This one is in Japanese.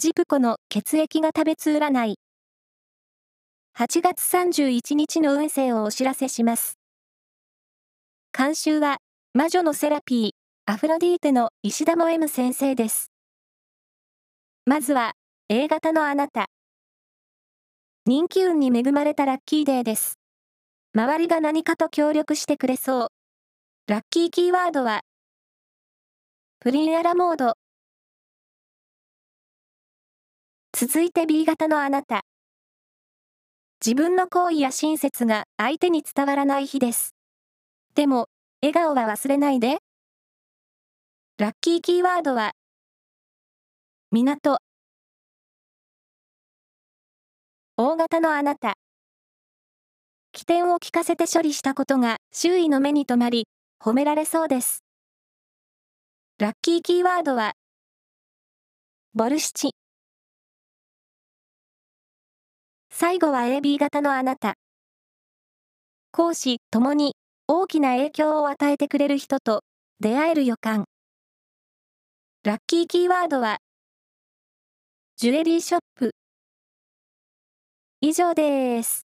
ジプコの血液が食べつ占い。8月31日の運勢をお知らせします。監修は、魔女のセラピー、アフロディーテの石田も M 先生です。まずは、A 型のあなた。人気運に恵まれたラッキーデーです。周りが何かと協力してくれそう。ラッキーキーワードは、プリンアラモード。続いて B 型のあなた。自分の行為や親切が相手に伝わらない日です。でも、笑顔は忘れないで。ラッキーキーワードは、港。大型のあなた。起点を聞かせて処理したことが周囲の目に留まり、褒められそうです。ラッキーキーワードは、ボルシチ。最後は AB 型のあなた。講師ともに大きな影響を与えてくれる人と出会える予感。ラッキーキーワードは、ジュエリーショップ。以上です。